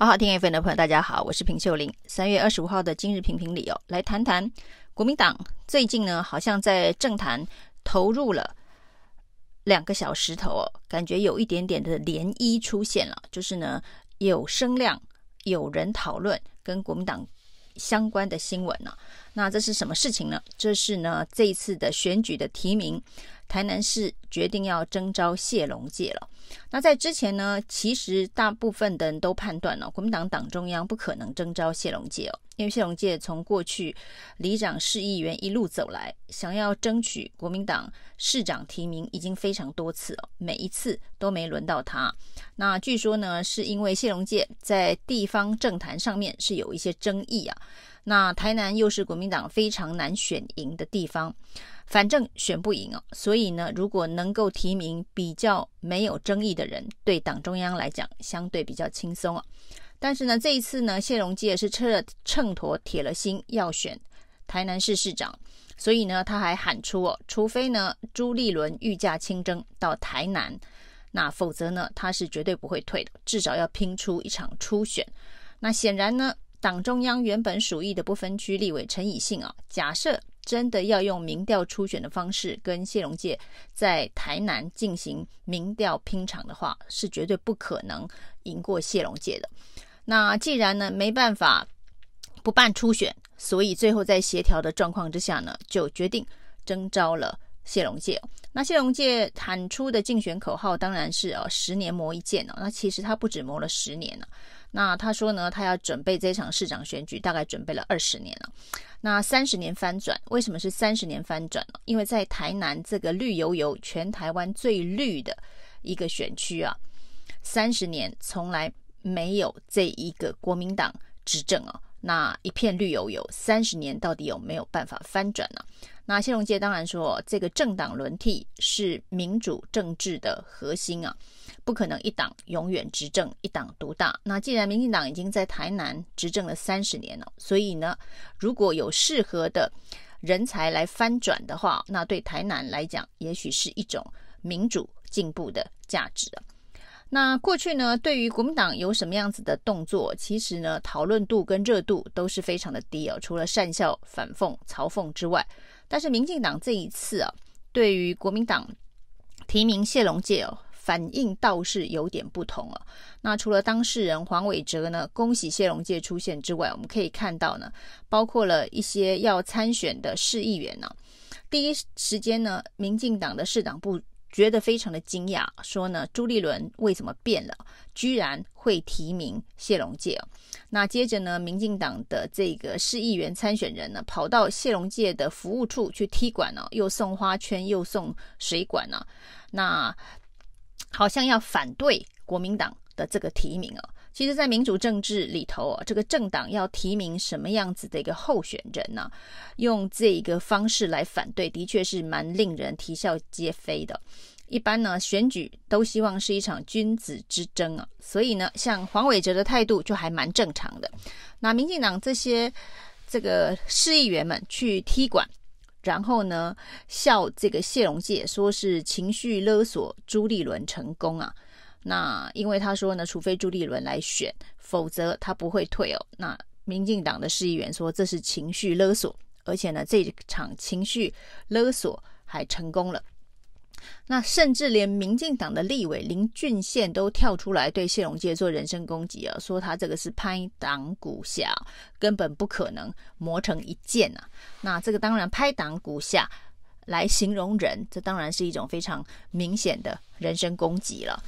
好好听 FM 的朋友，大家好，我是平秀玲。三月二十五号的今日评评理哦，来谈谈国民党最近呢，好像在政坛投入了两个小石头哦，感觉有一点点的涟漪出现了，就是呢有声量，有人讨论跟国民党相关的新闻呢。那这是什么事情呢？这是呢这一次的选举的提名。台南市决定要征召谢龙介了。那在之前呢，其实大部分的人都判断了、国民党党中央不可能征召谢龙介哦，因为谢龙介从过去里长、市议员一路走来，想要争取国民党市长提名已经非常多次了、哦，每一次都没轮到他。那据说呢，是因为谢龙介在地方政坛上面是有一些争议啊。那台南又是国民党非常难选赢的地方。反正选不赢哦，所以呢，如果能够提名比较没有争议的人，对党中央来讲相对比较轻松啊。但是呢，这一次呢，谢龙介是车了秤砣铁了心要选台南市市长，所以呢，他还喊出哦，除非呢朱立伦御驾亲征到台南，那否则呢，他是绝对不会退的，至少要拼出一场初选。那显然呢，党中央原本属意的不分区立委陈以信啊，假设。真的要用民调初选的方式跟谢龙介在台南进行民调拼场的话，是绝对不可能赢过谢龙介的。那既然呢没办法不办初选，所以最后在协调的状况之下呢，就决定征召了谢龙介。那谢龙介喊出的竞选口号当然是哦，十年磨一剑哦。那其实他不止磨了十年了。那他说呢，他要准备这场市长选举，大概准备了二十年了。那三十年翻转，为什么是三十年翻转呢？因为在台南这个绿油油、全台湾最绿的一个选区啊，三十年从来没有这一个国民党执政啊，那一片绿油油，三十年到底有没有办法翻转呢？那谢龙介当然说，这个政党轮替是民主政治的核心啊。不可能一党永远执政，一党独大。那既然民进党已经在台南执政了三十年了，所以呢，如果有适合的人才来翻转的话，那对台南来讲，也许是一种民主进步的价值。那过去呢，对于国民党有什么样子的动作，其实呢，讨论度跟热度都是非常的低哦。除了讪笑、反讽、嘲讽之外，但是民进党这一次啊，对于国民党提名谢龙介哦。反应倒是有点不同了。那除了当事人黄伟哲呢，恭喜谢龙介出现之外，我们可以看到呢，包括了一些要参选的市议员呢，第一时间呢，民进党的市党部觉得非常的惊讶，说呢，朱立伦为什么变了，居然会提名谢龙介。那接着呢，民进党的这个市议员参选人呢，跑到谢龙介的服务处去踢馆呢，又送花圈，又送水管呢，那。好像要反对国民党的这个提名啊，其实，在民主政治里头啊，这个政党要提名什么样子的一个候选人呢、用这个方式来反对，的确是蛮令人啼笑皆非的。一般呢，选举都希望是一场君子之争啊，所以呢，像黄伟哲的态度就还蛮正常的。那民进党这些这个市议员们去踢馆。然后呢，笑这个谢龙介说是情绪勒索朱立伦成功啊。那因为他说呢，除非朱立伦来选，否则他不会退哦。那民进党的市议员说这是情绪勒索，而且呢，这场情绪勒索还成功了。那甚至连民进党的立委林俊宪都跳出来对谢龙介做人身攻击啊，说他这个是拍党鼓下，根本不可能磨成一剑啊。那这个当然拍党鼓下来形容人，这当然是一种非常明显的人身攻击了。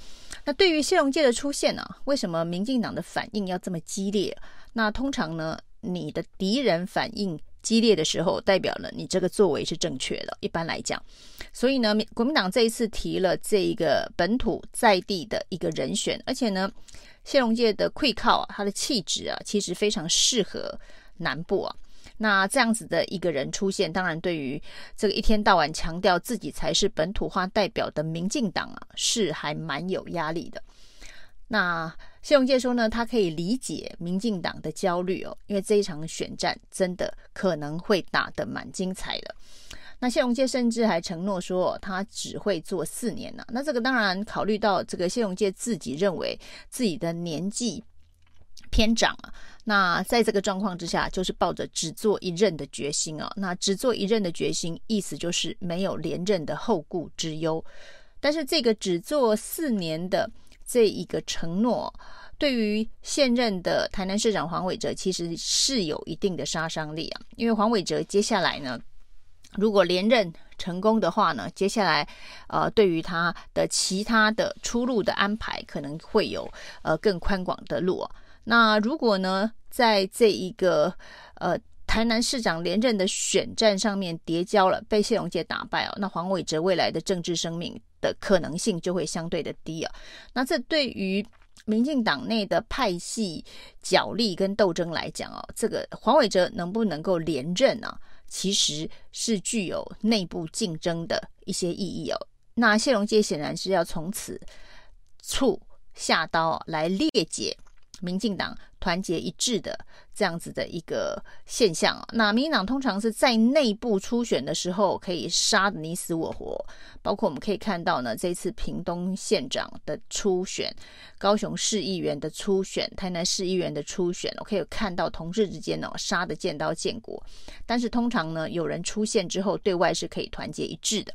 那对于谢龙介的出现呢，为什么民进党的反应要这么激烈？那通常呢，你的敌人反应激烈的时候，代表了你这个作为是正确的。一般来讲，所以呢，国民党这一次提了这一个本土在地的一个人选，而且呢，谢龙介的气口啊，他的气质啊，其实非常适合南部啊。那这样子的一个人出现，当然对于这个一天到晚强调自己才是本土化代表的民进党啊，是还蛮有压力的。那谢龙介说呢，他可以理解民进党的焦虑哦，因为这一场选战真的可能会打得蛮精彩的。那谢龙介甚至还承诺说，他只会做四年呢。那这个当然考虑到这个谢龙介自己认为自己的年纪偏涨啊。那在这个状况之下，就是抱着只做一任的决心啊。那只做一任的决心，意思就是没有连任的后顾之忧。但是这个只做四年的这一个承诺，对于现任的台南市长黄伟哲，其实是有一定的杀伤力啊。因为黄伟哲接下来呢，如果连任成功的话呢，接下来呃，对于他的其他的出路的安排，可能会有呃更宽广的路啊。那如果呢，在这一个呃台南市长连任的选战上面叠交了，被谢龙介打败哦，那黄伟哲未来的政治生命的可能性就会相对的低啊。那这对于民进党内的派系角力跟斗争来讲哦，这个黄伟哲能不能够连任啊？其实是具有内部竞争的一些意义哦。那谢龙介显然是要从此处下刀来裂解。民进党团结一致的这样子的一个现象，那民进党通常是在内部初选的时候可以杀得你死我活，包括我们可以看到呢，这次屏东县长的初选、高雄市议员的初选、台南市议员的初选，我可以看到同志之间呢杀得见刀见骨，但是通常呢有人出现之后，对外是可以团结一致的，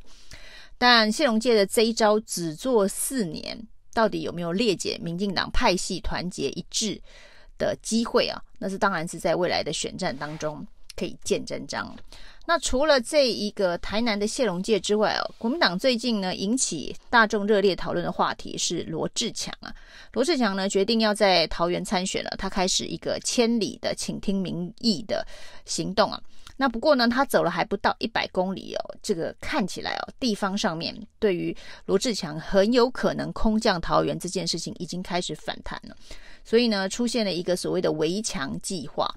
但谢龙介的这一招只做四年。到底有没有裂解民进党派系团结一致的机会啊？那是当然是在未来的选战当中可以见真章。那除了这一个台南的谢龙介之外哦，国民党最近呢引起大众热烈讨论的话题是罗志强啊。罗志强呢决定要在桃园参选了，他开始一个千里的请听民意的行动啊。那不过呢，他走了还不到一百公里哦，这个看起来哦，地方上面对于罗志强很有可能空降桃园这件事情已经开始反弹了，所以呢，出现了一个所谓的围墙计划。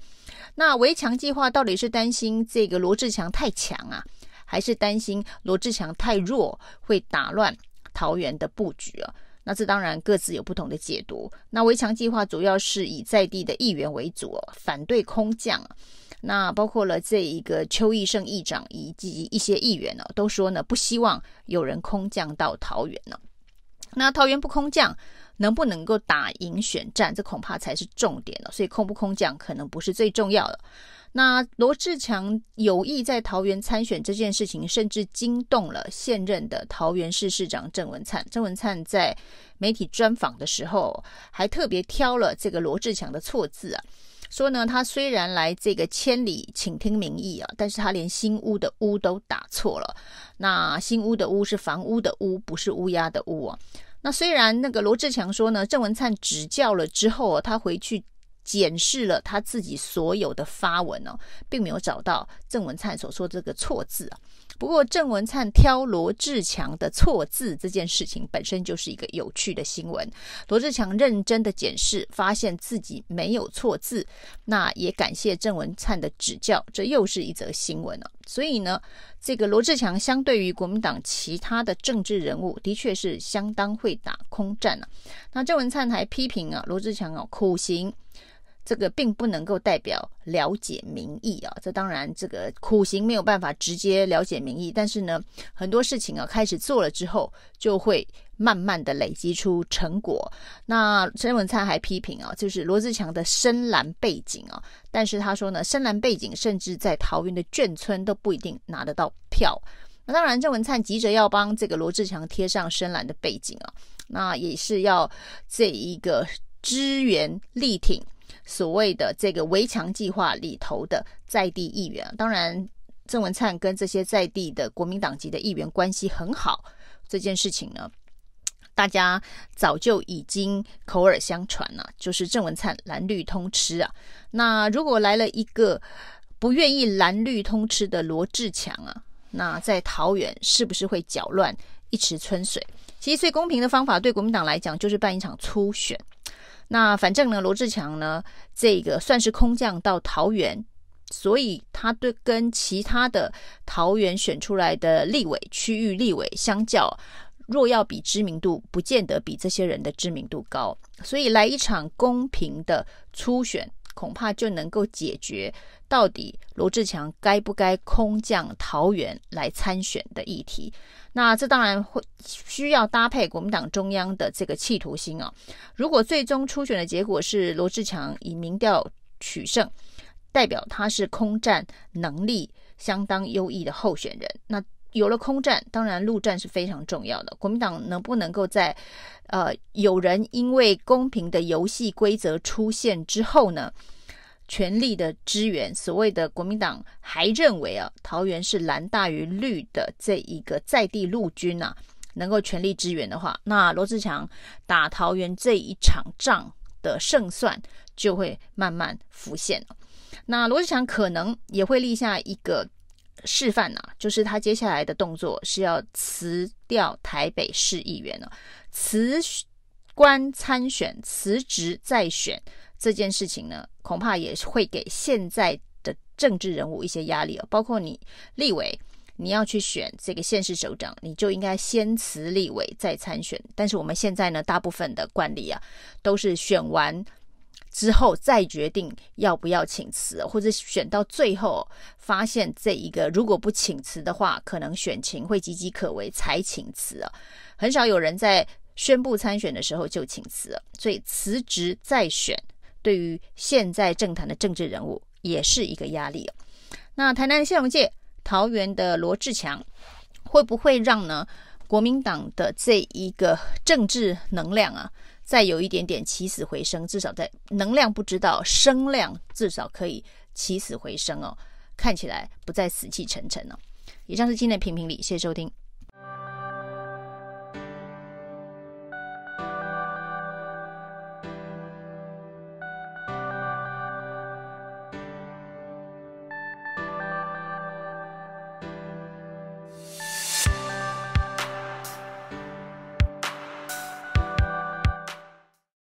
那围墙计划到底是担心这个罗志强太强啊，还是担心罗志强太弱会打乱桃园的布局啊？那这当然各自有不同的解读。那围墙计划主要是以在地的议员为主，反对空降。那包括了这一个邱义胜议长以及一些议员呢，都说呢不希望有人空降到桃园呢。那桃园不空降，能不能够打赢选战，这恐怕才是重点了。所以空不空降可能不是最重要的。那罗志强有意在桃园参选这件事情，甚至惊动了现任的桃园市市长郑文灿。郑文灿在媒体专访的时候，还特别挑了这个罗志强的错字啊。说呢，他虽然来这个千里请听民意啊，但是他连新屋的屋都打错了。那新屋的屋是房屋的屋，不是乌鸦的乌啊。那虽然那个罗志强说呢，郑文灿指教了之后，他回去检视了他自己所有的发文哦，并没有找到郑文灿所说这个错字啊。不过，郑文灿挑罗志强的错字这件事情本身就是一个有趣的新闻。罗志强认真的检视，发现自己没有错字，那也感谢郑文灿的指教，这又是一则新闻了。所以呢，这个罗志强相对于国民党其他的政治人物，的确是相当会打空战啊。那郑文灿还批评啊，罗志强啊苦行。这个并不能够代表了解民意啊，这当然这个苦行没有办法直接了解民意，但是呢，很多事情啊开始做了之后，就会慢慢的累积出成果。那郑文灿还批评啊，就是罗志强的深蓝背景啊，但是他说呢，深蓝背景甚至在桃园的眷村都不一定拿得到票。那当然，郑文灿急着要帮这个罗志强贴上深蓝的背景啊，那也是要这一个支援力挺。所谓的这个围墙计划里头的在地议员，当然郑文灿跟这些在地的国民党籍的议员关系很好，这件事情呢，大家早就已经口耳相传了，就是郑文灿蓝绿通吃啊。那如果来了一个不愿意蓝绿通吃的罗志强啊，那在桃园是不是会搅乱一池春水？其实最公平的方法对国民党来讲，就是办一场初选。那反正呢，罗志强呢，这个算是空降到桃园，所以他对跟其他的桃园选出来的立委、区域立委相较，若要比知名度，不见得比这些人的知名度高。所以来一场公平的初选，恐怕就能够解决到底罗志强该不该空降桃园来参选的议题。那这当然会需要搭配国民党中央的这个企图心啊。如果最终初选的结果是罗志强以民调取胜，代表他是空战能力相当优异的候选人。那有了空战，当然陆战是非常重要的。国民党能不能够在呃有人因为公平的游戏规则出现之后呢，全力的支援？所谓的国民党还认为啊，桃园是蓝大于绿的这一个在地陆军啊，能够全力支援的话，那罗志强打桃园这一场仗的胜算就会慢慢浮现。那罗志强可能也会立下一个。示范呐、就是他接下来的动作是要辞掉台北市议员了，辞官参选，辞职再选这件事情呢，恐怕也会给现在的政治人物一些压力哦。包括你立委，你要去选这个县市首长，你就应该先辞立委再参选。但是我们现在呢，大部分的惯例啊，都是选完。之后再决定要不要请辞，或者选到最后发现这一个如果不请辞的话，可能选情会岌岌可危才请辞啊。很少有人在宣布参选的时候就请辞，所以辞职再选对于现在政坛的政治人物也是一个压力。那台南的谢龙介、桃园的罗志强会不会让呢国民党的这一个政治能量啊？再有一点点起死回生，至少在能量不知道，声量至少可以起死回生哦，看起来不再死气沉沉了哦。以上是今天的评评理，谢谢收听。